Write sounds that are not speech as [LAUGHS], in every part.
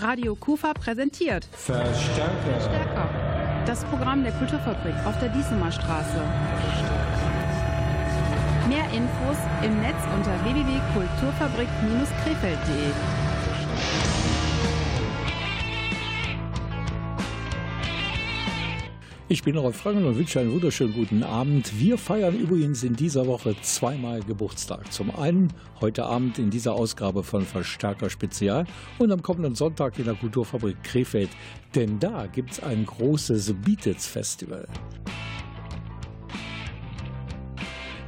Radio Kufa präsentiert Verstärker. Stärker. Das Programm der Kulturfabrik auf der Diesemer Straße. Mehr Infos im Netz unter www.kulturfabrik-krefeld.de. Ich bin Rolf Franken und wünsche einen wunderschönen guten Abend. Wir feiern übrigens in dieser Woche zweimal Geburtstag. Zum einen heute Abend in dieser Ausgabe von Verstärker Spezial und am kommenden Sonntag in der Kulturfabrik Krefeld. Denn da gibt es ein großes Beatles Festival.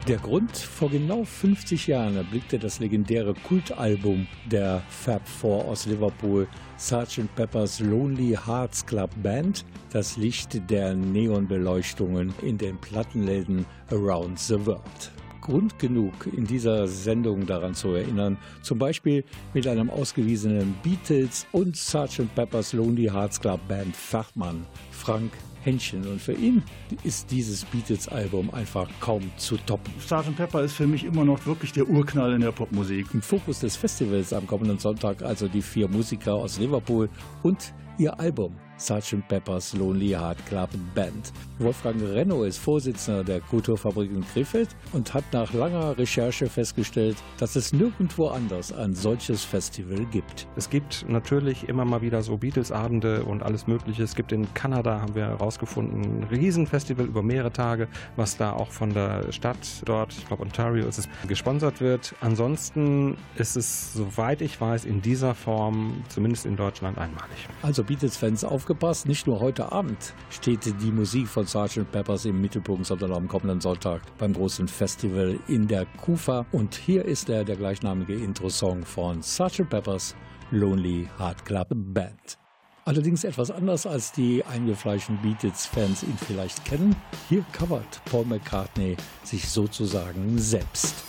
Der Grund, vor genau 50 Jahren erblickte das legendäre Kultalbum der Fab Four aus Liverpool, Sgt. Pepper's Lonely Hearts Club Band, das Licht der Neonbeleuchtungen in den Plattenläden around the world. Grund genug, in dieser Sendung daran zu erinnern, zum Beispiel mit einem ausgewiesenen Beatles und Sgt. Pepper's Lonely Hearts Club Band Fachmann Frank Händchen. Und für ihn ist dieses Beatles-Album einfach kaum zu toppen. Sgt. Pepper ist für mich immer noch wirklich der Urknall in der Popmusik. Im Fokus des Festivals am kommenden Sonntag also die vier Musiker aus Liverpool und ihr Album Sgt. Pepper's Lonely Heart Club Band. Wolfgang Renno ist Vorsitzender der Kulturfabrik in Krefeld und hat nach langer Recherche festgestellt, dass es nirgendwo anders ein solches Festival gibt. Es gibt natürlich immer mal wieder so Beatles-Abende und alles Mögliche. Es gibt in Kanada, haben wir herausgefunden, ein Riesenfestival über mehrere Tage, was da auch von der Stadt dort, ich glaube Ontario ist es, gesponsert wird. Ansonsten ist es, soweit ich weiß, in dieser Form, zumindest in Deutschland, einmalig. Also Beatles-Fans aufgepasst, nicht nur heute Abend steht die Musik von Sgt. Peppers im Mittelpunkt, sondern am kommenden Sonntag beim großen Festival in der Kufa. Und hier ist er, der gleichnamige Intro-Song von Sgt. Peppers Lonely Heart Club Band. Allerdings etwas anders als die eingefleischten Beatles-Fans ihn vielleicht kennen. Hier covert Paul McCartney sich sozusagen selbst.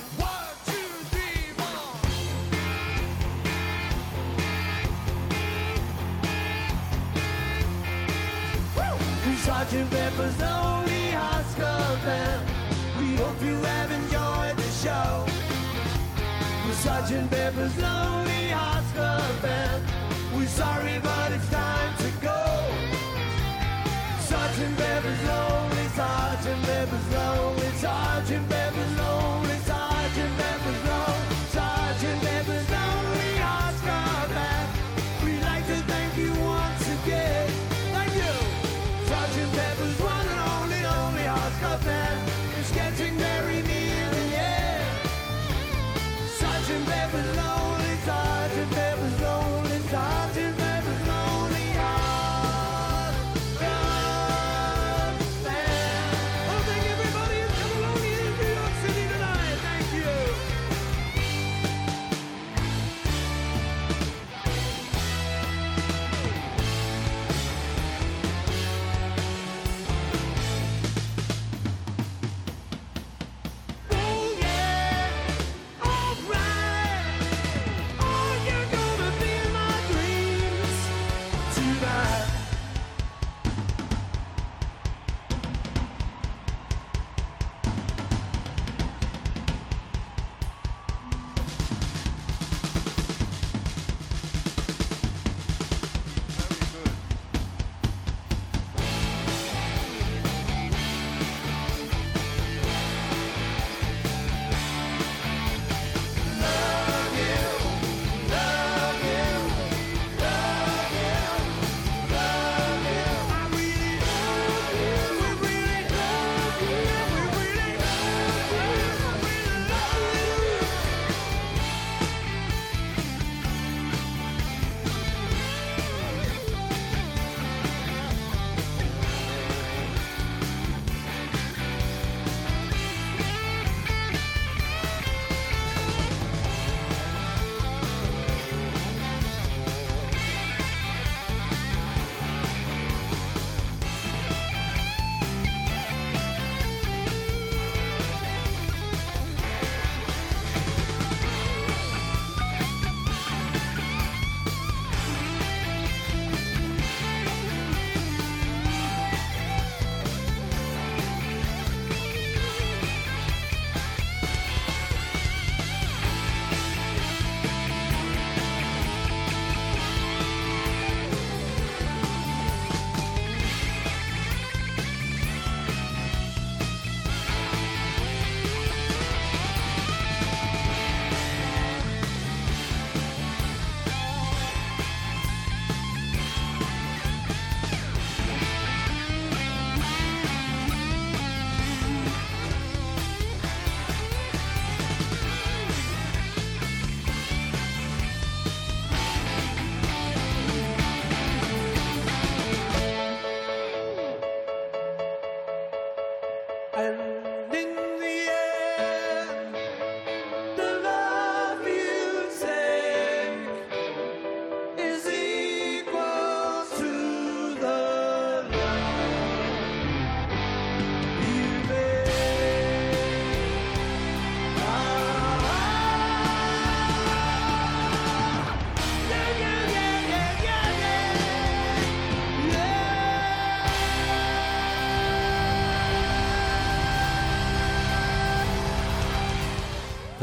Sergeant Pepper's Lonely Hearts Club Band. We hope you have enjoyed the show. With Sergeant Pepper's Lonely Hearts Club Band. We're sorry, but it's time to go. Sergeant Pepper's Lonely, Sergeant Pepper's Lonely, Sergeant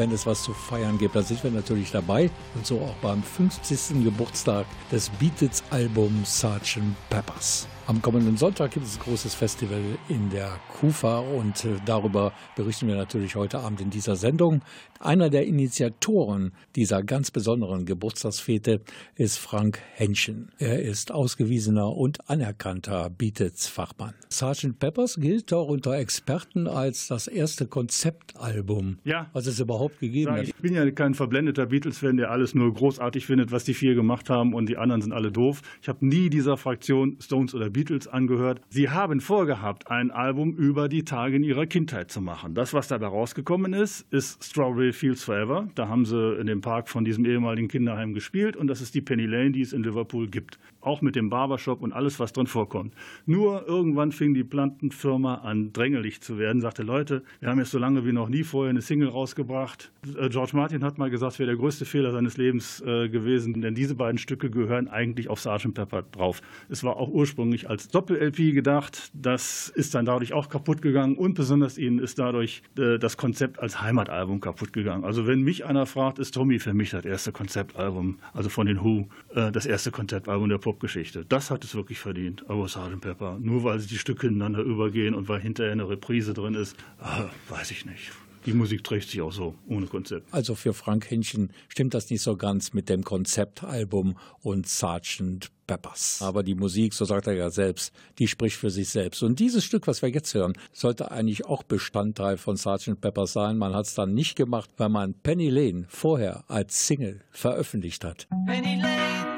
wenn es was zu feiern gibt, dann sind wir natürlich dabei. Und so auch beim 50. Geburtstag des Beatles-Albums Sgt. Peppers. Am kommenden Sonntag gibt es ein großes Festival in der Kufa und äh, darüber berichten wir natürlich heute Abend in dieser Sendung. Einer der Initiatoren dieser ganz besonderen Geburtstagsfete ist Frank Henschen. Er ist ausgewiesener und anerkannter Beatles-Fachmann. Sgt. Peppers gilt auch unter Experten als das erste Konzeptalbum, Ja. was es überhaupt gegeben hat. Ich bin ja kein verblendeter Beatles-Fan, der alles nur großartig findet, was die vier gemacht haben und die anderen sind alle doof. Ich habe nie dieser Fraktion Stones oder Beatles angehört. Sie haben vorgehabt, ein Album über die Tage in ihrer Kindheit zu machen. Das, was dabei rausgekommen ist, ist Strawberry Fields Forever. Da haben sie in dem Park von diesem ehemaligen Kinderheim gespielt und das ist die Penny Lane, die es in Liverpool gibt. Auch mit dem Barbershop und alles, was drin vorkommt. Nur irgendwann fing die Plantenfirma an, drängelig zu werden, sagte, Leute, wir haben jetzt so lange wie noch nie vorher eine Single rausgebracht. Äh, George Martin hat mal gesagt, es wäre der größte Fehler seines Lebens äh, gewesen, denn diese beiden Stücke gehören eigentlich auf Sgt. Pepper drauf. Es war auch ursprünglich als Doppel-LP gedacht. Das ist dann dadurch auch kaputt gegangen und besonders ihnen ist dadurch äh, das Konzept als Heimatalbum kaputt gegangen. Also wenn mich einer fragt, ist Tommy für mich das erste Konzeptalbum, also von den Who, das erste Konzeptalbum der Popgeschichte. Das hat es wirklich verdient, aber Sgt. Pepper. Nur weil die Stücke ineinander übergehen und weil hinterher eine Reprise drin ist, äh, weiß ich nicht. Die Musik trägt sich auch so, ohne Konzept. Also für Frank Henschen stimmt das nicht so ganz mit dem Konzeptalbum und Sgt. Peppers. Aber die Musik, so sagt er ja selbst, die spricht für sich selbst. Und dieses Stück, was wir jetzt hören, sollte eigentlich auch Bestandteil von Sgt. Peppers sein. Man hat es dann nicht gemacht, weil man Penny Lane vorher als Single veröffentlicht hat. Penny Lane,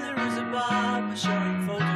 I'm a shark for you.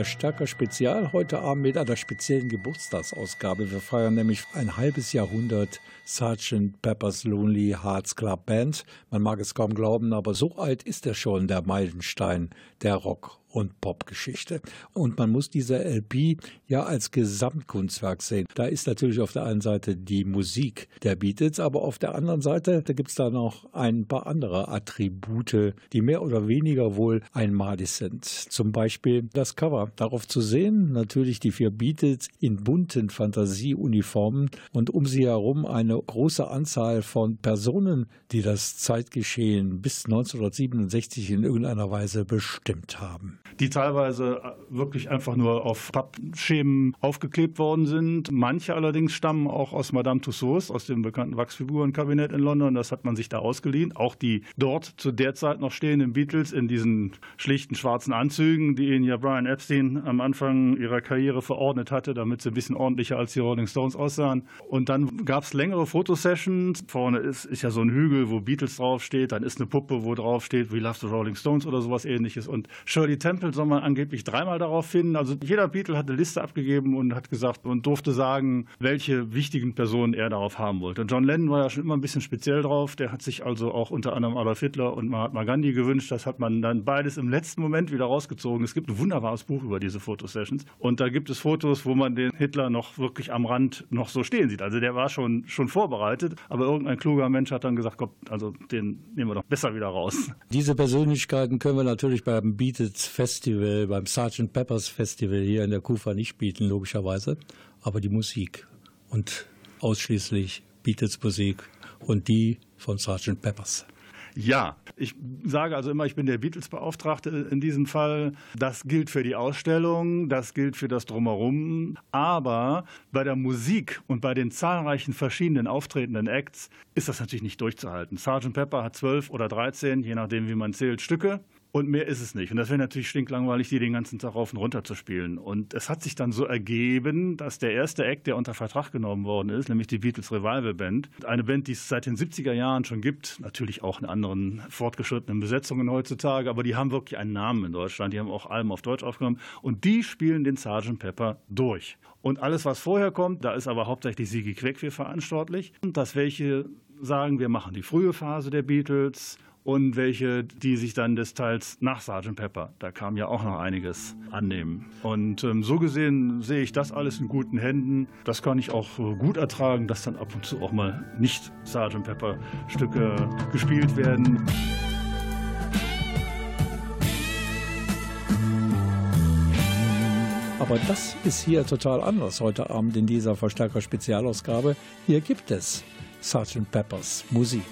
Verstärker Spezial heute Abend mit einer speziellen Geburtstagsausgabe. Wir feiern nämlich ein halbes Jahrhundert Sgt. Pepper's Lonely Hearts Club Band. Man mag es kaum glauben, aber so alt ist er schon, der Meilenstein der Rock- und Popgeschichte. Und man muss diese LP ja als Gesamtkunstwerk sehen. Da ist natürlich auf der einen Seite die Musik der Beatles, aber auf der anderen Seite, da gibt es da noch ein paar andere Attribute, die mehr oder weniger wohl einmalig sind. Zum Beispiel das Cover. Darauf zu sehen, natürlich die vier Beatles in bunten Fantasieuniformen und um sie herum eine große Anzahl von Personen, die das Zeitgeschehen bis 1967 in irgendeiner Weise bestimmt haben die teilweise wirklich einfach nur auf Pappschemen aufgeklebt worden sind. Manche allerdings stammen auch aus Madame Tussauds, aus dem bekannten Wachsfigurenkabinett in London. Das hat man sich da ausgeliehen. Auch die dort zu der Zeit noch stehenden Beatles in diesen schlichten schwarzen Anzügen, die ihnen ja Brian Epstein am Anfang ihrer Karriere verordnet hatte, damit sie ein bisschen ordentlicher als die Rolling Stones aussahen. Und dann gab es längere Fotosessions. Vorne ist, ist ja so ein Hügel, wo Beatles draufsteht. Dann ist eine Puppe, wo draufsteht We Love the Rolling Stones oder sowas ähnliches. Und Shirley Temple soll man angeblich dreimal darauf finden. Also jeder Beatle hat eine Liste abgegeben und hat gesagt und durfte sagen, welche wichtigen Personen er darauf haben wollte. Und John Lennon war ja schon immer ein bisschen speziell drauf. Der hat sich also auch unter anderem Adolf Hitler und Mahatma Gandhi gewünscht. Das hat man dann beides im letzten Moment wieder rausgezogen. Es gibt ein wunderbares Buch über diese Fotosessions. Und da gibt es Fotos, wo man den Hitler noch wirklich am Rand noch so stehen sieht. Also der war schon, schon vorbereitet. Aber irgendein kluger Mensch hat dann gesagt, Gott, also den nehmen wir doch besser wieder raus. Diese Persönlichkeiten können wir natürlich beim Beatles Festival, beim Sgt. Peppers Festival hier in der Kufa nicht bieten, logischerweise. Aber die Musik und ausschließlich Beatles Musik und die von Sgt. Peppers. Ja, ich sage also immer, ich bin der Beatles-Beauftragte in diesem Fall. Das gilt für die Ausstellung, das gilt für das Drumherum. Aber bei der Musik und bei den zahlreichen verschiedenen auftretenden Acts ist das natürlich nicht durchzuhalten. Sgt. Pepper hat zwölf oder dreizehn, je nachdem, wie man zählt, Stücke. Und mehr ist es nicht. Und das wäre natürlich stinklangweilig, die den ganzen Tag rauf und runter zu spielen. Und es hat sich dann so ergeben, dass der erste Act, der unter Vertrag genommen worden ist, nämlich die Beatles Revival Band, eine Band, die es seit den 70er Jahren schon gibt, natürlich auch in anderen fortgeschrittenen Besetzungen heutzutage, aber die haben wirklich einen Namen in Deutschland. Die haben auch Alben auf Deutsch aufgenommen. Und die spielen den Sgt. Pepper durch. Und alles, was vorher kommt, da ist aber hauptsächlich Sigi Queck für verantwortlich. Und dass welche sagen, wir machen die frühe Phase der Beatles und welche, die sich dann des Teils nach Sgt. Pepper, da kam ja auch noch einiges annehmen. Und ähm, so gesehen sehe ich das alles in guten Händen. Das kann ich auch äh, gut ertragen, dass dann ab und zu auch mal nicht Sgt. Pepper Stücke gespielt werden. Aber das ist hier total anders heute Abend in dieser Verstärker-Spezialausgabe. Hier gibt es Sgt. Peppers Musik.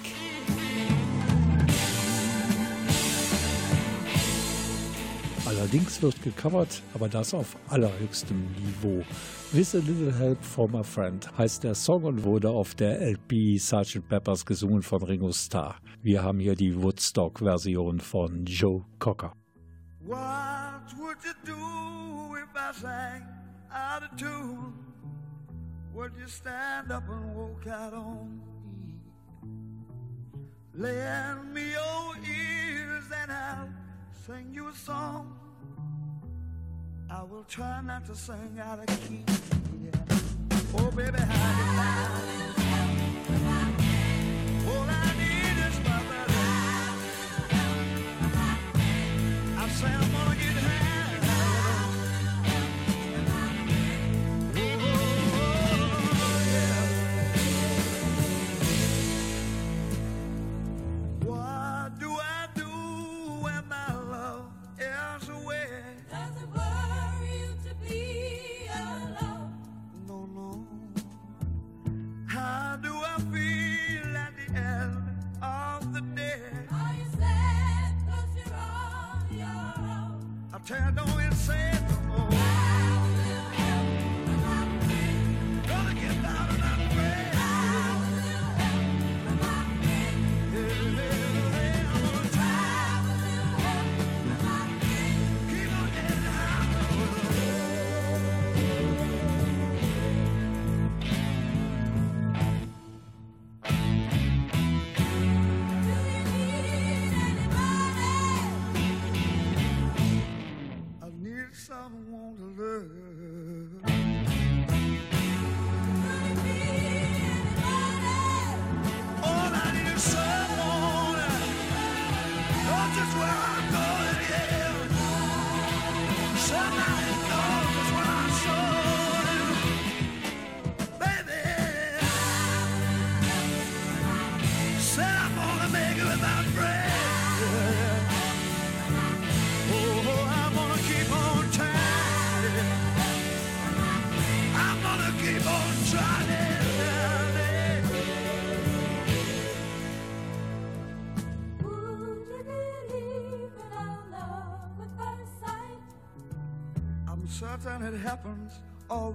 Allerdings wird gecovert, aber das auf allerhöchstem Niveau. With a Little Help from a Friend heißt der Song und wurde auf der LP Sgt. Peppers gesungen von Ringo Starr. Wir haben hier die Woodstock-Version von Joe Cocker. What would you do if I sang out of tune? Would you stand up and walk out on me? Lend me your ears and I'll sing you a song. I will try not to sing out of key. Yeah. Oh, baby, how you All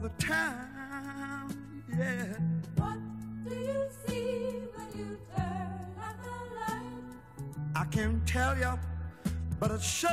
the time. Yeah. What do you see when you turn out the light? I can't tell you, but it sure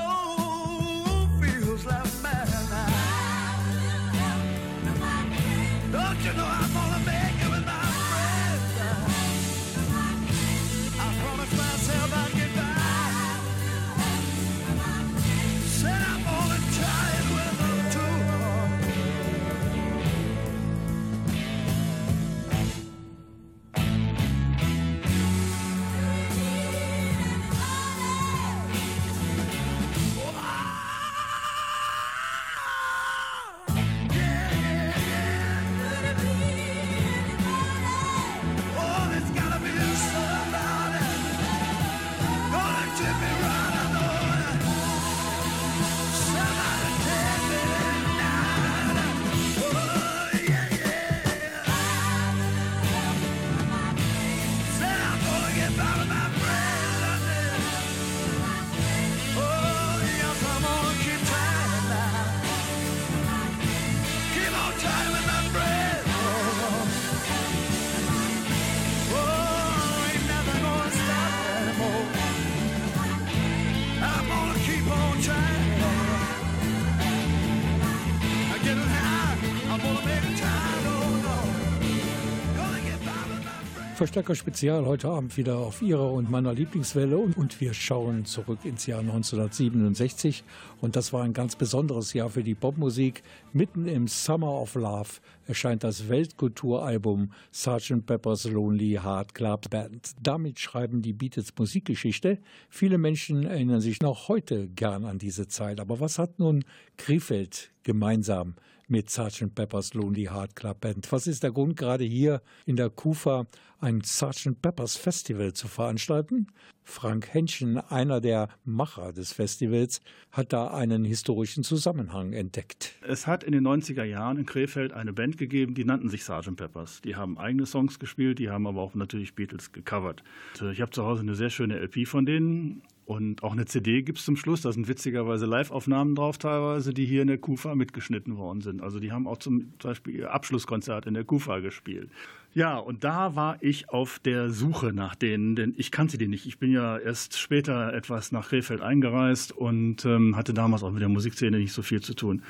my friends. Verstärker Spezial heute Abend wieder auf Ihrer und meiner Lieblingswelle und wir schauen zurück ins Jahr 1967 und das war ein ganz besonderes Jahr für die Popmusik. Mitten im Summer of Love erscheint das Weltkulturalbum Sgt. Pepper's Lonely Heart Club Band. Damit schreiben die Beatles Musikgeschichte. Viele Menschen erinnern sich noch heute gern an diese Zeit. Aber was hat nun Krefeld gemeinsam mit Sgt. Pepper's Lonely Heart Club Band. Was ist der Grund, gerade hier in der Kufa ein Sgt. Pepper's Festival zu veranstalten? Frank Henschen, einer der Macher des Festivals, hat da einen historischen Zusammenhang entdeckt. Es hat in den 90er Jahren in Krefeld eine Band gegeben, die nannten sich Sgt. Peppers. Die haben eigene Songs gespielt, die haben aber auch natürlich Beatles gecovert. Äh, Ich habe zu Hause eine sehr schöne LP von denen und auch eine CD gibt es zum Schluss. Da sind witzigerweise Live-Aufnahmen drauf teilweise, die hier in der Kufa mitgeschnitten worden sind. Also die haben auch zum Beispiel ihr Abschlusskonzert in der Kufa gespielt. Ja, und da war ich auf der Suche nach denen, denn ich kannte die nicht. Ich bin ja erst später etwas nach Krefeld eingereist und ähm, hatte damals auch mit der Musikszene nicht so viel zu tun.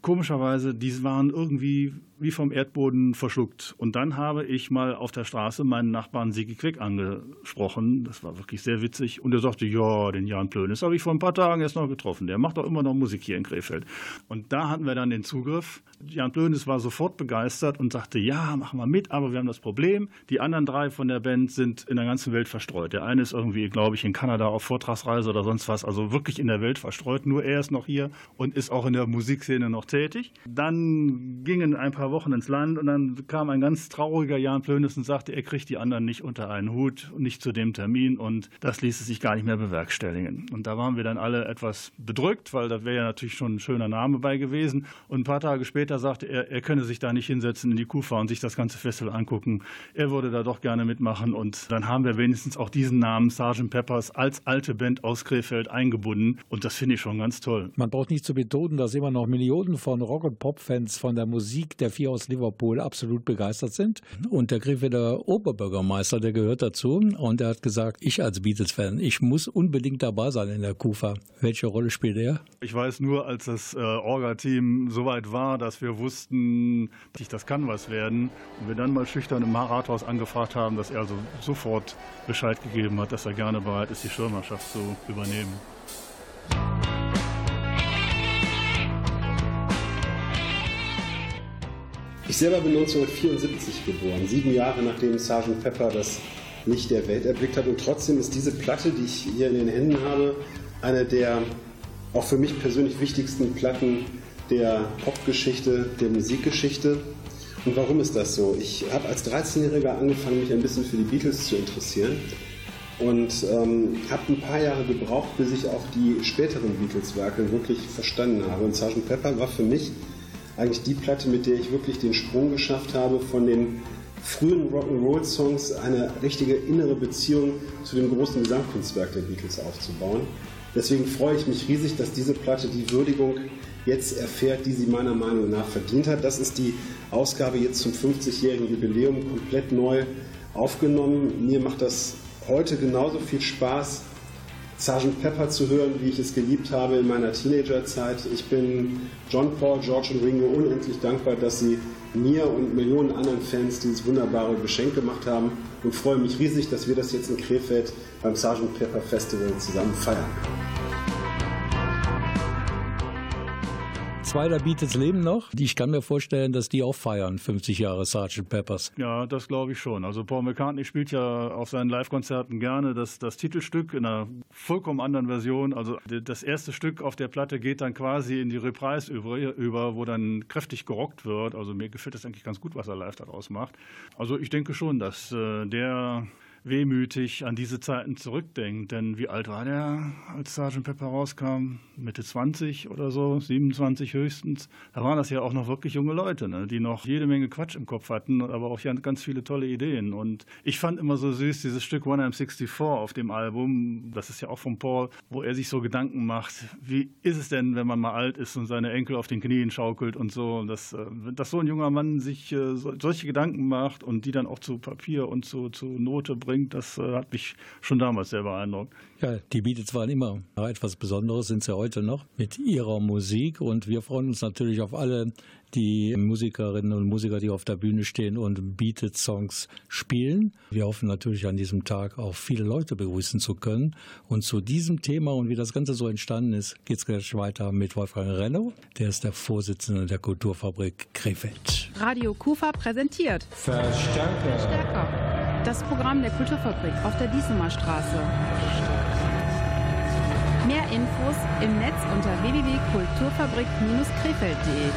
Komischerweise, die waren irgendwie wie vom Erdboden verschluckt. Und dann habe ich mal auf der Straße meinen Nachbarn Sigi Quick angesprochen. Das war wirklich sehr witzig. Und er sagte, ja, den Jan Plönes habe ich vor ein paar Tagen erst noch getroffen. Der macht doch immer noch Musik hier in Krefeld. Und da hatten wir dann den Zugriff. Jan Plönes war sofort begeistert und sagte, ja, machen wir mit, aber wir haben das Problem. Die anderen drei von der Band sind in der ganzen Welt verstreut. Der eine ist irgendwie, glaube ich, in Kanada auf Vortragsreise oder sonst was, also wirklich in der Welt verstreut. Nur er ist noch hier und ist auch in der Musikszene noch tätig. Dann gingen ein paar Wochen ins Land und dann kam ein ganz trauriger Jan Plönes und sagte, er kriegt die anderen nicht unter einen Hut nicht zu dem Termin und das ließ es sich gar nicht mehr bewerkstelligen. Und da waren wir dann alle etwas bedrückt, weil da wäre ja natürlich schon ein schöner Name bei gewesen. Und ein paar Tage später sagte er, er könne sich da nicht hinsetzen in die Kufa und sich das ganze Festival angucken. Er würde da doch gerne mitmachen und dann haben wir wenigstens auch diesen Namen Sgt. Peppers als alte Band aus Krefeld eingebunden und das finde ich schon ganz toll. Man braucht nicht zu betonen, dass immer noch Millionen von Rock- und Pop-Fans von der Musik der vier aus Liverpool absolut begeistert sind. Und der Krefelder Oberbürgermeister, der gehört dazu und er hat gesagt, ich als Beatles-Fan, ich muss unbedingt dabei sein in der Kufa. Welche Rolle spielt er? Ich weiß nur, als das äh, Orga-Team so weit war, dass wir wussten, dass das kann was werden und wir dann mal schüchtern im Rathaus angefragt haben, dass er also sofort Bescheid gegeben hat, dass er gerne bereit ist, die Schirmherrschaft zu übernehmen. Ich selber bin 1974 geboren, sieben Jahre nachdem Sgt. Pepper das Licht der Welt erblickt hat. Und trotzdem ist diese Platte, die ich hier in den Händen habe, eine der auch für mich persönlich wichtigsten Platten der Popgeschichte, der Musikgeschichte. Und warum ist das so? Ich habe als 13-Jähriger angefangen, mich ein bisschen für die Beatles zu interessieren und ähm, habe ein paar Jahre gebraucht, bis ich auch die späteren Beatles-Werke wirklich verstanden habe. Und Sgt. Pepper war für mich eigentlich die Platte, mit der ich wirklich den Sprung geschafft habe von den frühen Rock'n'Roll-Songs eine richtige innere Beziehung zu dem großen Gesamtkunstwerk der Beatles aufzubauen. Deswegen freue ich mich riesig, dass diese Platte die Würdigung jetzt erfährt, die sie meiner Meinung nach verdient hat. Das ist die Ausgabe jetzt zum 50-jährigen Jubiläum komplett neu aufgenommen. Mir macht das heute genauso viel Spaß, Sgt. Pepper zu hören, wie ich es geliebt habe in meiner Teenagerzeit. Ich bin John Paul, George und Ringo unendlich dankbar, dass sie mir und Millionen anderen Fans dieses wunderbare Geschenk gemacht haben und freue mich riesig, dass wir das jetzt in Krefeld beim Sgt. Pepper Festival zusammen feiern können. Zwei der Beatles leben noch. Ich kann mir vorstellen, dass die auch feiern, 50 Jahre Sgt. Peppers. Ja, das glaube ich schon. Also Paul McCartney spielt ja auf seinen Live-Konzerten gerne das, das Titelstück in einer vollkommen anderen Version. Also das erste Stück auf der Platte geht dann quasi in die Reprise über, über wo dann kräftig gerockt wird. Also mir gefällt das eigentlich ganz gut, was er live daraus macht. Also ich denke schon, dass äh, der wehmütig an diese Zeiten zurückdenkt. Denn wie alt war der, als Sgt. Pepper rauskam? Mitte 20 oder so, 27 höchstens. Da waren das ja auch noch wirklich junge Leute, ne? die noch jede Menge Quatsch im Kopf hatten, aber auch ganz viele tolle Ideen. Und ich fand immer so süß dieses Stück One I'm 64 auf dem Album, das ist ja auch von Paul, wo er sich so Gedanken macht, wie ist es denn, wenn man mal alt ist und seine Enkel auf den Knien schaukelt und so. Dass, äh, dass so ein junger Mann sich äh, solche Gedanken macht und die dann auch zu Papier und zu, zu Note bringt, das äh, hat mich schon damals sehr beeindruckt. Ja, die Beatles waren immer etwas Besonderes, sind sie heute noch mit ihrer Musik und wir freuen uns natürlich auf alle die Musikerinnen und Musiker, die auf der Bühne stehen und Beatles-Songs spielen. Wir hoffen natürlich an diesem Tag auch viele Leute begrüßen zu können. Und zu diesem Thema und wie das Ganze so entstanden ist, geht es gleich weiter mit Wolfgang Renno. Der ist der Vorsitzende der Kulturfabrik Krefeld. Radio Kufa präsentiert Verstärker. Stärker. Das Programm der Kulturfabrik auf der Diesemer Straße. Mehr Infos im Netz unter www.kulturfabrik-krefeld.de.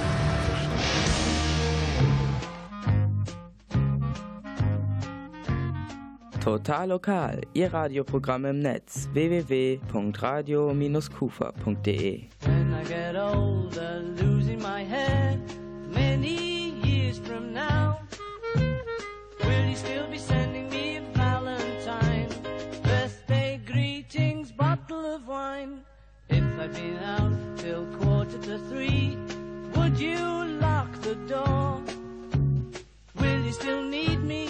Total lokal, Ihr Radioprogramm im Netz www.radio-kufa.de. When I get older, losing my head, many years from now, will you still be sending I'd been out till quarter to three, would you lock the door? Will you still need me?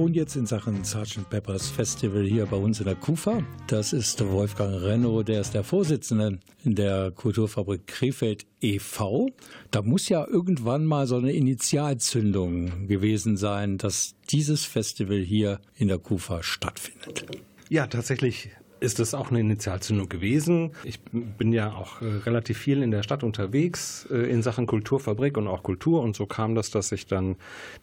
Telefon jetzt in Sachen Sgt. Peppers Festival hier bei uns in der KUFA. Das ist Wolfgang Renno, der ist der Vorsitzende der Kulturfabrik Krefeld e.V. Da muss ja irgendwann mal so eine Initialzündung gewesen sein, dass dieses Festival hier in der KUFA stattfindet. Ja, tatsächlich ist es auch eine Initialzündung gewesen. Ich bin ja auch äh, relativ viel in der Stadt unterwegs äh, in Sachen Kulturfabrik und auch Kultur und so kam das, dass ich dann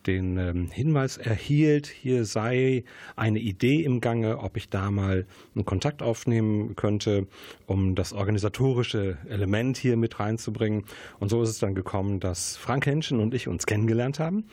den ähm, Hinweis erhielt, hier sei eine Idee im Gange, ob ich da mal einen Kontakt aufnehmen könnte, um das organisatorische Element hier mit reinzubringen. Und so ist es dann gekommen, dass Frank Henschen und ich uns kennengelernt haben.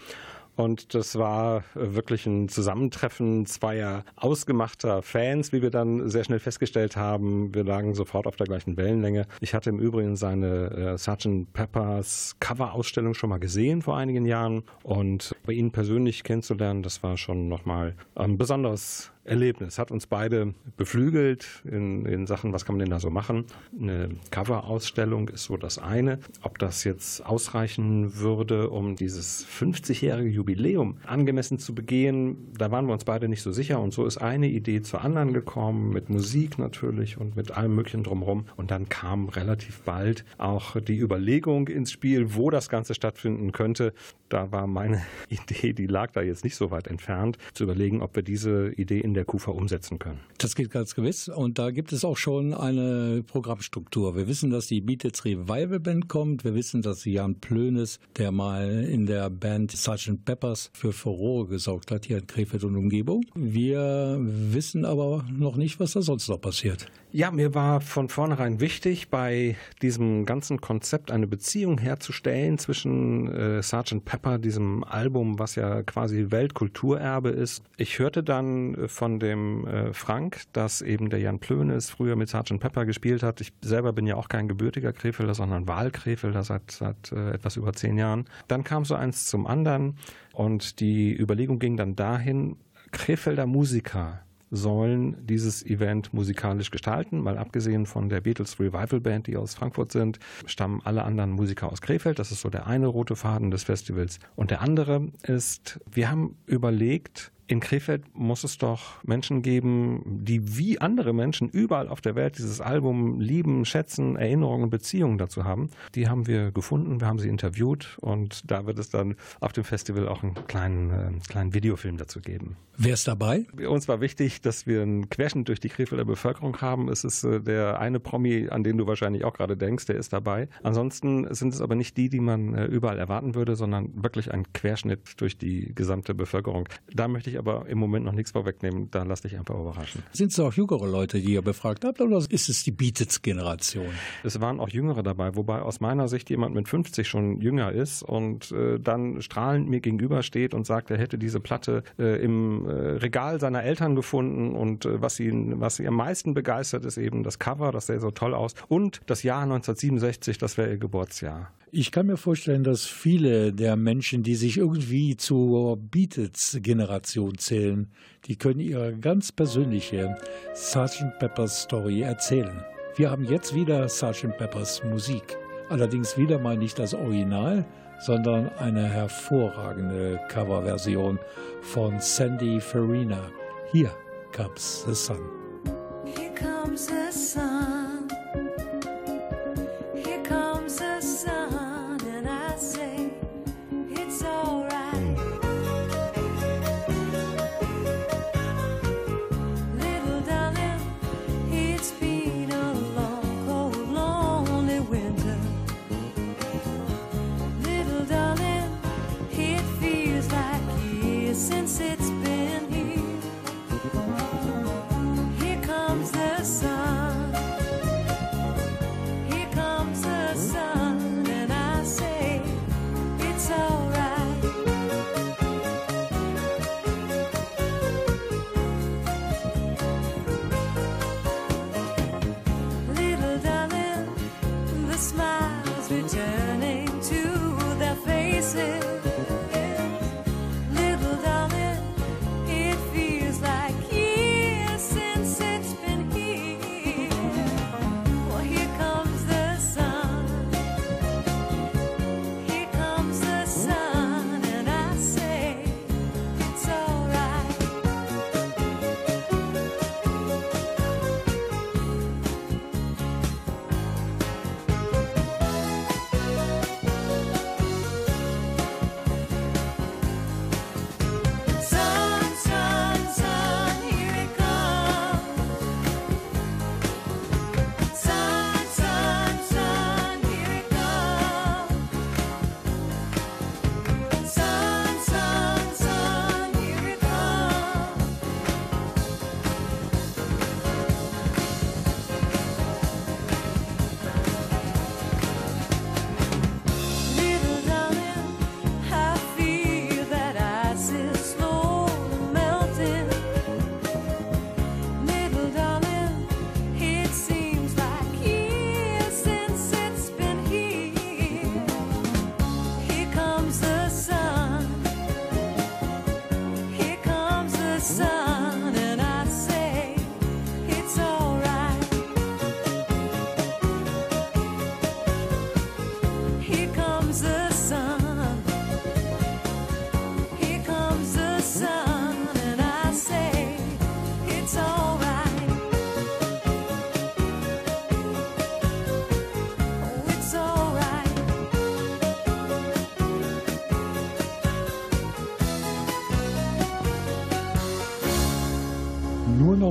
Und das war äh, wirklich ein Zusammentreffen zweier ausgemachter Fans, wie wir dann sehr schnell festgestellt haben. Wir lagen sofort auf der gleichen Wellenlänge. Ich hatte im Übrigen seine äh, Sgt. Peppers Cover-Ausstellung schon mal gesehen vor einigen Jahren. Und bei ihn persönlich kennenzulernen, das war schon nochmal ein besonderes Erlebnis. Hat uns beide beflügelt in, in Sachen, was kann man denn da so machen. Eine Cover-Ausstellung ist so das eine. Ob das jetzt ausreichen würde, um dieses 50-jährige Jubiläum angemessen zu begehen, da waren wir uns beide nicht so sicher. Und so ist eine Idee zur anderen gekommen, mit Musik natürlich und mit allem Möglichen drumherum. Und dann kam relativ bald auch die Überlegung ins Spiel, wo das Ganze stattfinden könnte. Da war meine [LAUGHS] Idee, die lag da jetzt nicht so weit entfernt, zu überlegen, ob wir diese Idee in der KUFA umsetzen können. Das geht ganz gewiss. Und da gibt es auch schon eine Programmstruktur. Wir wissen, dass die Beatles Revival Band kommt. Wir wissen, dass Jan Plönes, der mal in der Band Sgt. Peppers für Furore gesorgt hat, hier in Krefeld und Umgebung. Wir wissen aber noch nicht, was da sonst noch passiert. Ja, mir war von vornherein wichtig, bei diesem ganzen Konzept eine Beziehung herzustellen zwischen äh, Sgt. Pepper, diesem Album, was ja quasi Weltkulturerbe ist. Ich hörte dann äh, von dem äh, Frank, dass eben der Jan Plönes früher mit Sgt. Pepper gespielt hat. Ich selber bin ja auch kein gebürtiger Krefelder, sondern Wahlkrefelder seit, seit äh, etwas über zehn Jahren. Dann kam so eins zum anderen und die Überlegung ging dann dahin, Krefelder Musiker sollen dieses Event musikalisch gestalten. Mal abgesehen von der Beatles Revival Band, die aus Frankfurt sind, stammen alle anderen Musiker aus Krefeld. Das ist so der eine rote Faden des Festivals. Und der andere ist, wir haben überlegt, in Krefeld muss es doch Menschen geben, die wie andere Menschen überall auf der Welt dieses Album lieben, schätzen, Erinnerungen, Beziehungen dazu haben. Die haben wir gefunden, wir haben sie interviewt und da wird es dann auf dem Festival auch einen kleinen, äh, kleinen Videofilm dazu geben. Wer ist dabei? Uns war wichtig, dass wir einen Querschnitt durch die Krefelder Bevölkerung haben. Es ist äh, der eine Promi, an den du wahrscheinlich auch gerade denkst, der ist dabei. Ansonsten sind es aber nicht die, die man äh, überall erwarten würde, sondern wirklich ein Querschnitt durch die gesamte Bevölkerung. Da möchte ich aber im Moment noch nichts vorwegnehmen. Da lass dich einfach überraschen. Sind es auch jüngere Leute, die ihr befragt habt, oder ist es die Beatles-Generation? Es waren auch Jüngere dabei, wobei aus meiner Sicht jemand mit 50 schon jünger ist und äh, dann strahlend mir gegenübersteht und sagt, er hätte diese Platte äh, im äh, Regal seiner Eltern gefunden und äh, was ihn, was sie am meisten begeistert, ist eben das Cover, das sähe so toll aus und das Jahr 1967, das wäre ihr Geburtsjahr. Ich kann mir vorstellen, dass viele der Menschen, die sich irgendwie zur Beatles-Generation zählen, die können ihre ganz persönliche Sgt. Peppers Story erzählen. Wir haben jetzt wieder Sgt. Peppers Musik. Allerdings wieder mal nicht das Original, sondern eine hervorragende Coverversion von Sandy Farina. Hier comes the sun. Here comes the sun.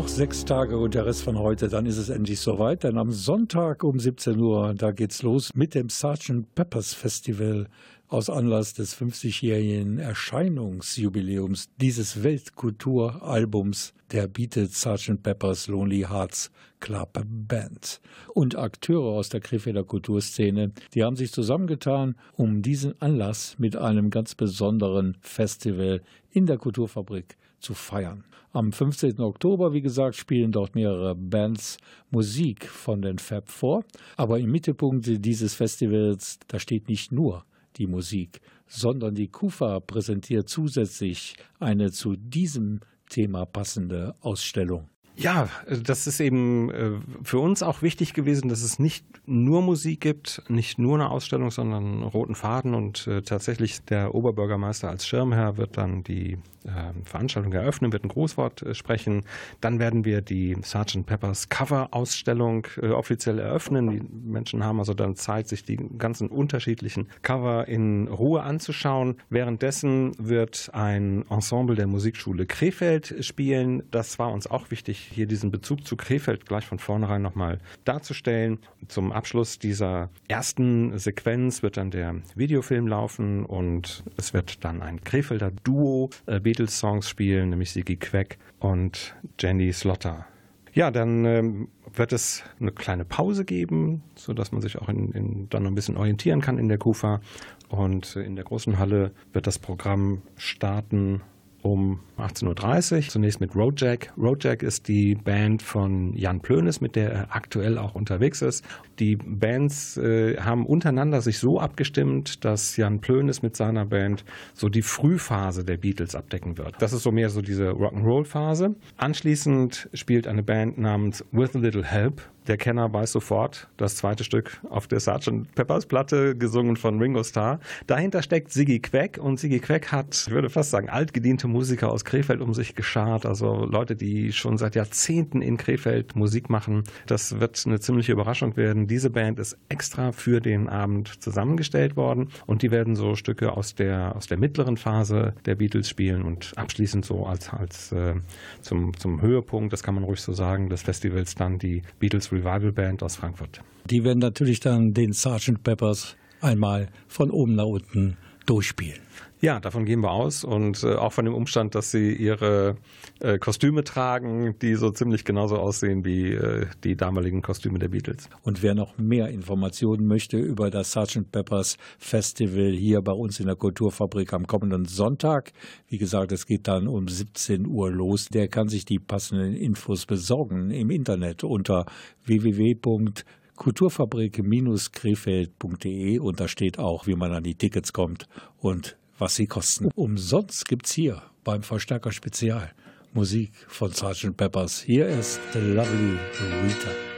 Noch sechs Tage und der Rest von heute, dann ist es endlich soweit. Denn am Sonntag um 17 Uhr, da geht's los mit dem Sgt. Peppers Festival aus Anlass des 50-jährigen Erscheinungsjubiläums dieses Weltkulturalbums, der bietet Sgt. Peppers Lonely Hearts Club Band. Und Akteure aus der Krefelder Kulturszene, die haben sich zusammengetan, um diesen Anlass mit einem ganz besonderen Festival in der Kulturfabrik zu feiern. Am 15. Oktober, wie gesagt, spielen dort mehrere Bands Musik von den Fab vor. Aber im Mittelpunkt dieses Festivals, da steht nicht nur die Musik, sondern die KUFA präsentiert zusätzlich eine zu diesem Thema passende Ausstellung. Ja, das ist eben äh, für uns auch wichtig gewesen, dass es nicht nur Musik gibt, nicht nur eine Ausstellung, sondern einen roten Faden und äh, tatsächlich der Oberbürgermeister als Schirmherr wird dann die ähm, Veranstaltung eröffnen, wird ein Grußwort äh, sprechen. Dann werden wir die Sgt. Peppers Cover-Ausstellung offiziell eröffnen. Die Menschen haben also dann Zeit, sich die ganzen unterschiedlichen Cover in Ruhe anzuschauen. Währenddessen wird ein Ensemble der Musikschule Krefeld spielen. Das war uns auch wichtig hier diesen Bezug zu Krefeld gleich von vornherein nochmal darzustellen. Zum Abschluss dieser ersten Sequenz wird dann der Videofilm laufen und es wird dann ein Krefelder Duo äh, Beatles-Songs spielen, nämlich Sigi Queck und Jenny Slotter. Ja, dann ähm, wird es eine kleine Pause geben, sodass man sich auch in, in, dann ein bisschen orientieren kann in der Kufa. Und in der großen Halle wird das Programm starten um 18.30 Uhr. Zunächst mit Roadjack. Roadjack ist die Band von Jan Plönes, mit der er aktuell auch unterwegs ist. Die Bands äh, haben untereinander sich so abgestimmt, dass Jan Plönes mit seiner Band so die Frühphase der Beatles abdecken wird. Das ist so mehr so diese Rock'n'Roll-Phase. Anschließend spielt eine Band namens With a Little Help der Kenner weiß sofort, das zweite Stück auf der Sgt. Peppers Platte, gesungen von Ringo Starr. Dahinter steckt Siggy Queck und Siggy Queck hat, ich würde fast sagen, altgediente Musiker aus Krefeld um sich geschart, also Leute, die schon seit Jahrzehnten in Krefeld Musik machen. Das wird eine ziemliche Überraschung werden. Diese Band ist extra für den Abend zusammengestellt worden und die werden so Stücke aus der, aus der mittleren Phase der Beatles spielen und abschließend so als, als äh, zum, zum Höhepunkt, das kann man ruhig so sagen, des Festivals dann die Beatles Revival Band aus Frankfurt. Die werden natürlich dann den Sgt. Peppers einmal von oben nach unten durchspielen. Ja, davon gehen wir aus und äh, auch von dem Umstand, dass sie ihre äh, Kostüme tragen, die so ziemlich genauso aussehen wie äh, die damaligen Kostüme der Beatles. Und wer noch mehr Informationen möchte über das Sgt. Peppers Festival hier bei uns in der Kulturfabrik am kommenden Sonntag, wie gesagt, es geht dann um 17 Uhr los, der kann sich die passenden Infos besorgen im Internet unter www kulturfabrik-krefeld.de und da steht auch, wie man an die Tickets kommt und was sie kosten. Umsonst gibt es hier beim Verstärker Spezial Musik von Sgt. Peppers. Hier ist The Lovely Rita.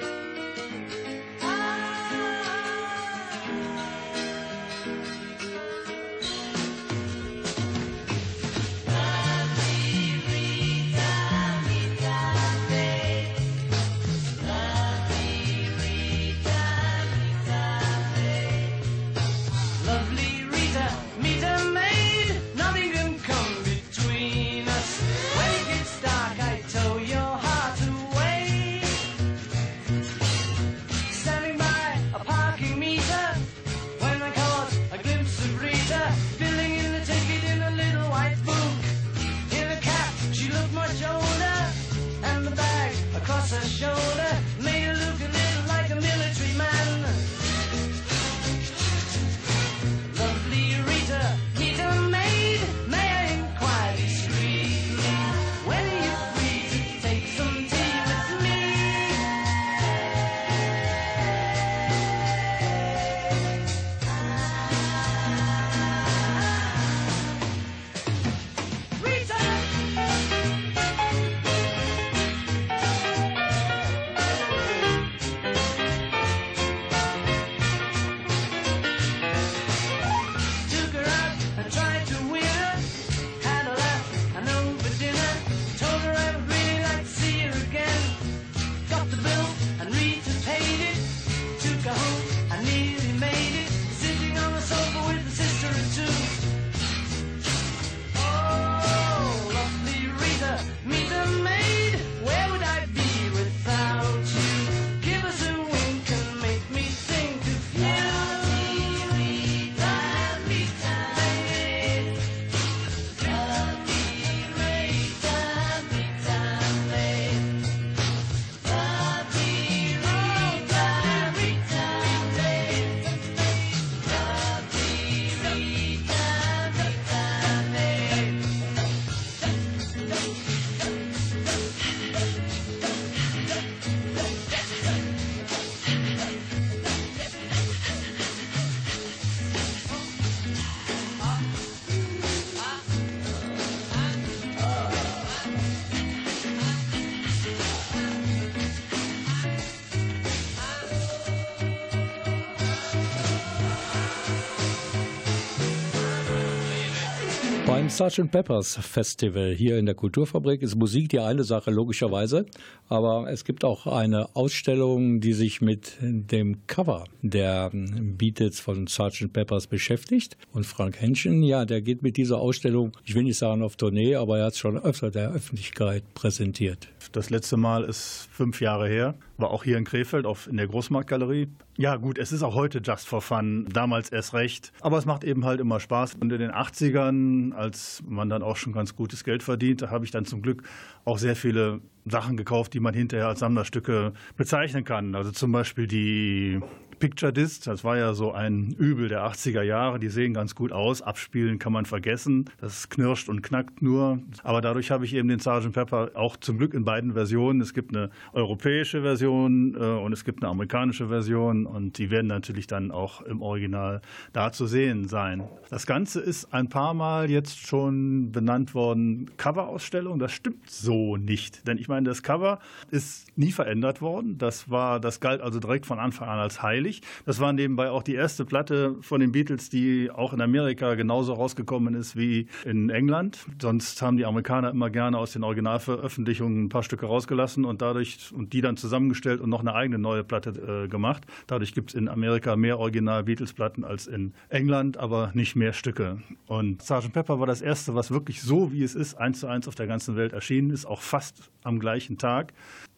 Sgt. Peppers Festival hier in der Kulturfabrik ist Musik die eine Sache, logischerweise. Aber es gibt auch eine Ausstellung, die sich mit dem Cover der Beatles von Sgt. Peppers beschäftigt. Und Frank Henschen, ja, der geht mit dieser Ausstellung, ich will nicht sagen auf Tournee, aber er hat es schon öfter der Öffentlichkeit präsentiert. Das letzte Mal ist fünf Jahre her, war auch hier in Krefeld auf, in der Großmarktgalerie. Ja gut, es ist auch heute Just for Fun, damals erst recht. Aber es macht eben halt immer Spaß. Und in den 80ern, als man dann auch schon ganz gutes Geld verdient, habe ich dann zum Glück auch sehr viele Sachen gekauft, die man hinterher als Sammlerstücke bezeichnen kann. Also zum Beispiel die Picture Disc, das war ja so ein Übel der 80er Jahre, die sehen ganz gut aus, abspielen kann man vergessen, das knirscht und knackt nur. Aber dadurch habe ich eben den Sgt. Pepper auch zum Glück in beiden Versionen. Es gibt eine europäische Version äh, und es gibt eine amerikanische Version und die werden natürlich dann auch im Original da zu sehen sein. Das Ganze ist ein paar Mal jetzt schon benannt worden, Coverausstellung. Das stimmt so nicht, denn ich meine, das Cover ist nie verändert worden. Das war, das galt also direkt von Anfang an als heilig. Das war nebenbei auch die erste Platte von den Beatles, die auch in Amerika genauso rausgekommen ist wie in England. Sonst haben die Amerikaner immer gerne aus den Originalveröffentlichungen ein paar Stücke rausgelassen und dadurch und die dann zusammengestellt und noch eine eigene neue Platte äh, gemacht. Dadurch gibt es in Amerika mehr Original-Beatles-Platten als in England, aber nicht mehr Stücke. Und Sgt. Pepper war das erste, was wirklich so, wie es ist, eins zu eins auf der ganzen Welt erschienen ist, auch fast am gleichen Tag.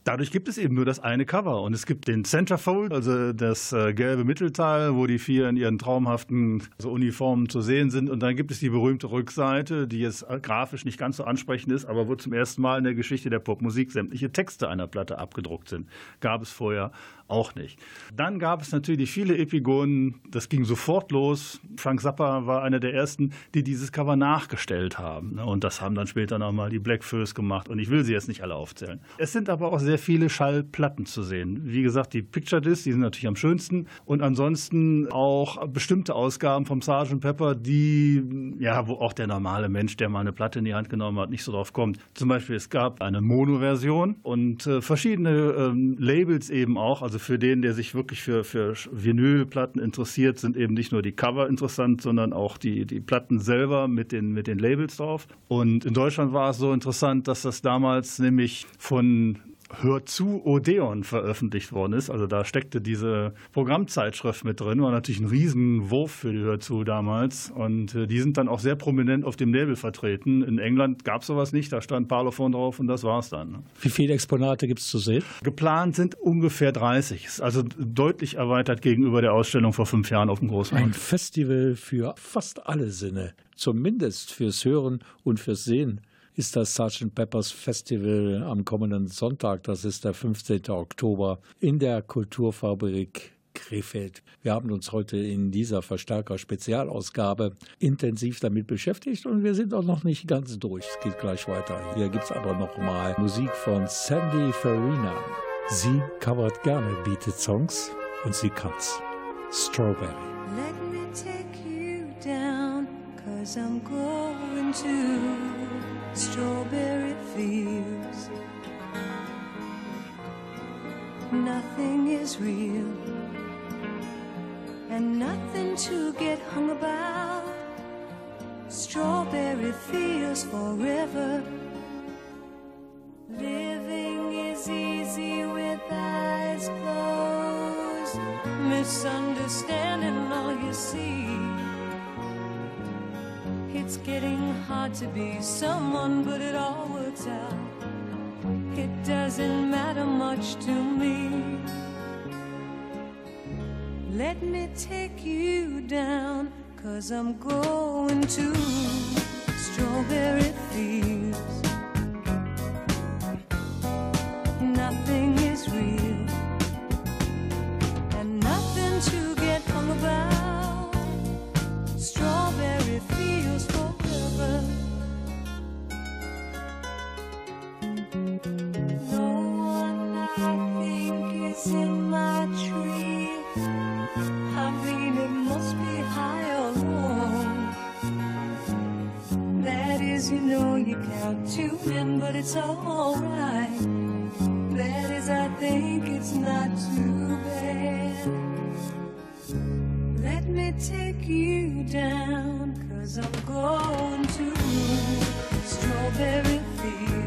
Dadurch gibt es eben nur das eine Cover und es gibt den Centerfold, also das äh, gelbe Mittelteil, wo die vier in ihren traumhaften also Uniformen zu sehen sind und dann gibt es die berühmte Rückseite, die jetzt äh, grafisch nicht ganz so ansprechend ist, aber wo zum ersten Mal in der Geschichte der Popmusik sämtliche Texte einer Platte abgedruckt sind. Gab es vorher auch nicht. Dann gab es natürlich viele Epigonen, das ging sofort los. Frank Zappa war einer der ersten, die dieses Cover nachgestellt haben. ne? Und das haben dann später nochmal die Black Foes gemacht. Und ich will sie jetzt nicht alle aufzählen. Es sind aber auch sehr viele Schallplatten zu sehen. Wie gesagt, die Picture Discs, die sind natürlich am schönsten. Und ansonsten auch bestimmte Ausgaben vom Sgt. Pepper, die, ja, wo auch der normale Mensch, der mal eine Platte in die Hand genommen hat, nicht so drauf kommt. Zum Beispiel, es gab eine Mono-Version und äh, verschiedene ähm, Labels eben auch. Also für den, der sich wirklich für, für Vinylplatten interessiert, sind eben nicht nur die Cover interessant, sondern auch die, die Platten selber mit den, mit den Labels drauf. Und in Deutschland war es so interessant, dass das damals nämlich von Hör zu Odeon veröffentlicht worden ist. Also da steckte diese Programmzeitschrift mit drin, war natürlich ein Riesenwurf für die Hör zu damals. Und äh, die sind dann auch sehr prominent auf dem Label vertreten. In England gab es sowas nicht, da stand Parlophone drauf und das war's dann. Wie viele Exponate gibt es zu sehen? Geplant sind ungefähr 30, Ist also deutlich erweitert gegenüber der Ausstellung vor fünf Jahren auf dem Ein Großmarkt. Festival für fast alle Sinne, zumindest fürs Hören und fürs Sehen. Ist das Sgt. Peppers Festival am kommenden Sonntag, das ist der 15. Oktober, in der Kulturfabrik Krefeld. Wir haben uns heute in dieser Verstärker-Spezialausgabe intensiv damit beschäftigt und wir sind auch noch nicht ganz durch. Es geht gleich weiter. Hier gibt es aber noch mal Musik von Sandy Farina. Sie covert gerne Beatles-Songs und sie kann's. Strawberry. Let me take you down, cause I'm going to strawberry fields. Nothing is real, and nothing to get hung about. Strawberry fields forever. Living is easy with eyes closed, misunderstanding all you see. It's getting hard to be someone, but it all works out. It doesn't matter much to me. Let me take you down, cause I'm going to strawberry fields. Nothing I think is in my tree. I mean, it must be high or low. That is, you know, you can't tune in, but it's alright. That is, I think it's not too bad. Let me take you down, Cause I'm going to strawberry fields.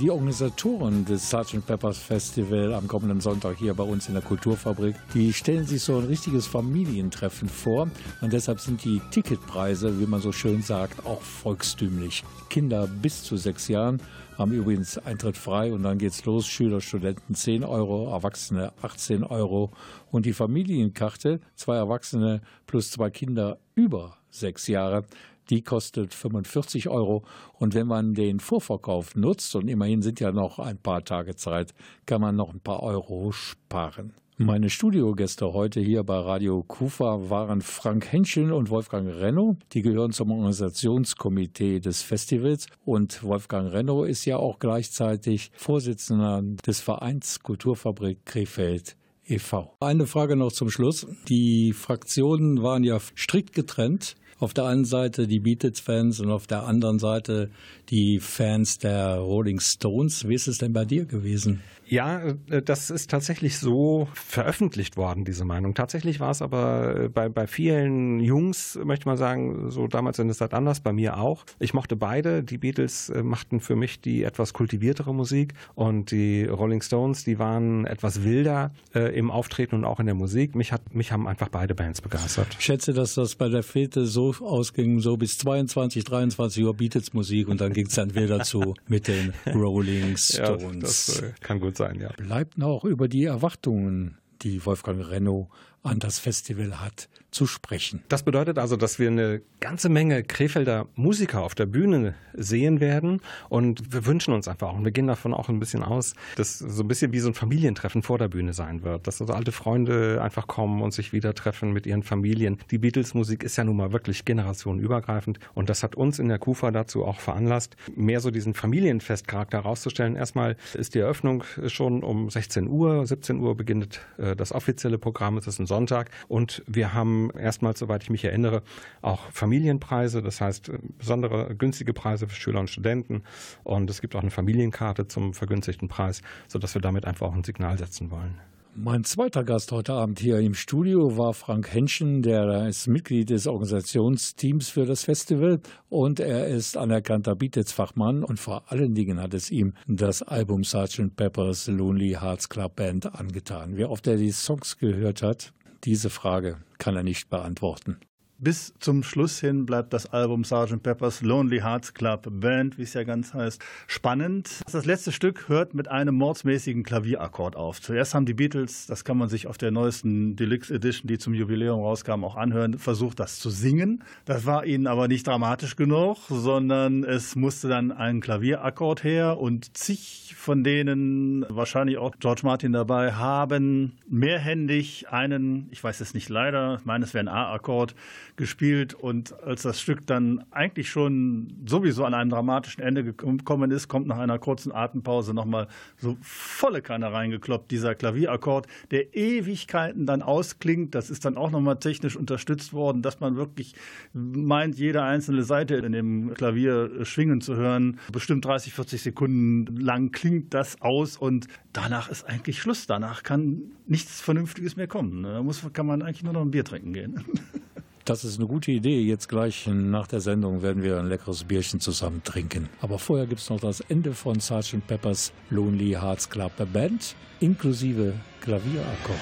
Die Organisatoren des Sgt. Peppers Festival am kommenden Sonntag hier bei uns in der Kulturfabrik, die stellen sich so ein richtiges Familientreffen vor und deshalb sind die Ticketpreise, wie man so schön sagt, auch volkstümlich. Kinder bis zu sechs Jahren haben übrigens Eintritt frei und dann geht's los. Schüler, Studenten 10 Euro, Erwachsene 18 Euro und die Familienkarte, zwei Erwachsene plus zwei Kinder über sechs Jahre, die kostet 45 Euro. Und wenn man den Vorverkauf nutzt, und immerhin sind ja noch ein paar Tage Zeit, kann man noch ein paar Euro sparen. Meine Studiogäste heute hier bei Radio Kufa waren Frank Henschel und Wolfgang Renno. Die gehören zum Organisationskomitee des Festivals und Wolfgang Renno ist ja auch gleichzeitig Vorsitzender des Vereins Kulturfabrik Krefeld e.V. Eine Frage noch zum Schluss. Die Fraktionen waren ja strikt getrennt. Auf der einen Seite die Beatles-Fans und auf der anderen Seite die Fans der Rolling Stones. Wie ist es denn bei dir gewesen? Ja, äh, das ist tatsächlich so veröffentlicht worden, diese Meinung. Tatsächlich war es aber äh, bei, bei vielen Jungs, möchte mal sagen, so damals in der Stadt anders, bei mir auch. Ich mochte beide. Die Beatles äh, machten für mich die etwas kultiviertere Musik und die Rolling Stones, die waren etwas wilder äh, im Auftreten und auch in der Musik. Mich, hat, mich haben einfach beide Bands begeistert. Ich schätze, dass das bei der Fete so ausging, so bis 22, 23 Uhr Beatles-Musik und dann ging es dann wieder zu [LAUGHS] mit den Rolling Ja, Stones. das äh, kann gut sein, ja. Bleibt noch über die Erwartungen, die Wolfgang Renno an das Festival hat, zu sprechen. Das bedeutet also, dass wir eine ganze Menge Krefelder Musiker auf der Bühne sehen werden und wir wünschen uns einfach auch und wir gehen davon auch ein bisschen aus, dass so ein bisschen wie so ein Familientreffen vor der Bühne sein wird, dass also alte Freunde einfach kommen und sich wieder treffen mit ihren Familien. Die Beatles-Musik ist ja nun mal wirklich generationenübergreifend und das hat uns in der KUFA dazu auch veranlasst, mehr so diesen Familienfestcharakter herauszustellen. Erstmal ist die Eröffnung schon um 16 Uhr, 17 Uhr beginnt äh, das offizielle Programm, es ist ein Sonntag und wir haben erstmals, soweit ich mich erinnere, auch Familienpreise, das heißt äh, besondere günstige Preise für Schüler und Studenten und es gibt auch eine Familienkarte zum vergünstigten Preis, sodass wir damit einfach auch ein Signal setzen wollen. Mein zweiter Gast heute Abend hier im Studio war Frank Henschen, der ist Mitglied des Organisationsteams für das Festival und er ist anerkannter Beatles-Fachmann und vor allen Dingen hat es ihm das Album Sgt. Pepper's Lonely Hearts Club Band angetan. Wie oft er die Songs gehört hat, diese Frage kann er nicht beantworten. Bis zum Schluss hin bleibt das Album Sgt. Pepper's Lonely Hearts Club Band, wie es ja ganz heißt, spannend. Das letzte Stück hört mit einem mordsmäßigen Klavierakkord auf. Zuerst haben die Beatles, das kann man sich auf der neuesten Deluxe Edition, die zum Jubiläum rauskam, auch anhören, versucht, das zu singen. Das war ihnen aber nicht dramatisch genug, sondern es musste dann ein Klavierakkord her und zig von denen, wahrscheinlich auch George Martin dabei, haben mehrhändig einen, ich weiß es nicht leider, ich meine, es wäre ein A-Akkord, gespielt und als das Stück dann eigentlich schon sowieso an einem dramatischen Ende gekommen ist, kommt nach einer kurzen Atempause nochmal so volle Kanne reingekloppt, dieser Klavierakkord, der Ewigkeiten dann ausklingt. Das ist dann auch nochmal technisch unterstützt worden, dass man wirklich meint, jede einzelne Seite in dem Klavier schwingen zu hören. Bestimmt 30, 40 Sekunden lang klingt das aus und danach ist eigentlich Schluss. Danach kann nichts Vernünftiges mehr kommen. Da muss, kann man eigentlich nur noch ein Bier trinken gehen. [LAUGHS] Das ist eine gute Idee. Jetzt gleich nach der Sendung werden wir ein leckeres Bierchen zusammen trinken. Aber vorher gibt es noch das Ende von Sgt. Peppers Lonely Hearts Club Band inklusive Klavierakkord.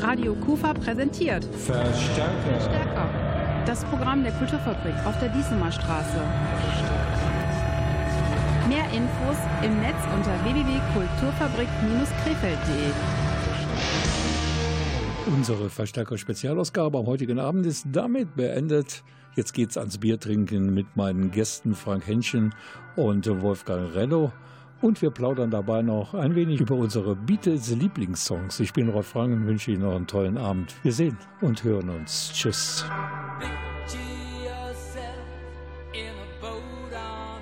Radio Kufa präsentiert Verstärker. Stärker. Das Programm der Kulturfabrik auf der Diesemer Straße. Mehr Infos im Netz unter www.kulturfabrik-krefeld.de. Unsere Verstärker-Spezialausgabe am heutigen Abend ist damit beendet. Jetzt geht's ans Bier trinken mit meinen Gästen Frank Henschen und Wolfgang Renno. Und wir plaudern dabei noch ein wenig über unsere Beatles-Lieblingssongs. Ich bin Rolf Frank und wünsche Ihnen noch einen tollen Abend. Wir sehen und hören uns. Tschüss. Yourself in a boat on